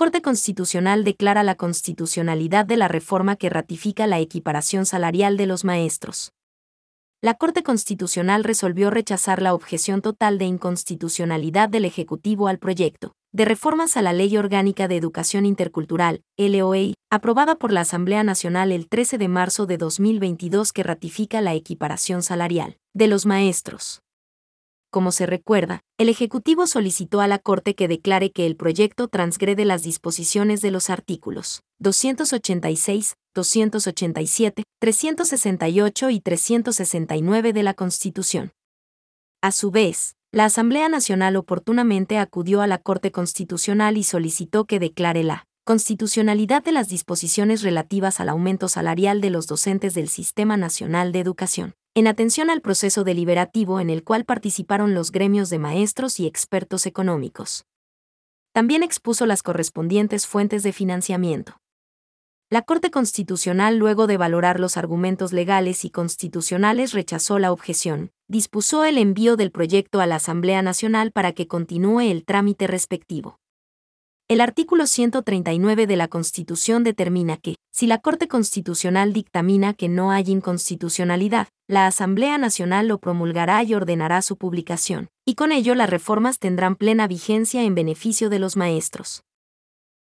Corte Constitucional declara la constitucionalidad de la reforma que ratifica la equiparación salarial de los maestros. La Corte Constitucional resolvió rechazar la objeción total de inconstitucionalidad del Ejecutivo al proyecto de reformas a la Ley Orgánica de Educación Intercultural, LOE, aprobada por la Asamblea Nacional el 13 de marzo de 2022 que ratifica la equiparación salarial de los maestros. Como se recuerda, el Ejecutivo solicitó a la Corte que declare que el proyecto transgrede las disposiciones de los artículos 286, 287, 368 y 369 de la Constitución. A su vez, la Asamblea Nacional oportunamente acudió a la Corte Constitucional y solicitó que declare la constitucionalidad de las disposiciones relativas al aumento salarial de los docentes del Sistema Nacional de Educación en atención al proceso deliberativo en el cual participaron los gremios de maestros y expertos económicos. También expuso las correspondientes fuentes de financiamiento. La Corte Constitucional, luego de valorar los argumentos legales y constitucionales, rechazó la objeción, dispuso el envío del proyecto a la Asamblea Nacional para que continúe el trámite respectivo. El artículo 139 de la Constitución determina que, si la Corte Constitucional dictamina que no hay inconstitucionalidad, la Asamblea Nacional lo promulgará y ordenará su publicación, y con ello las reformas tendrán plena vigencia en beneficio de los maestros.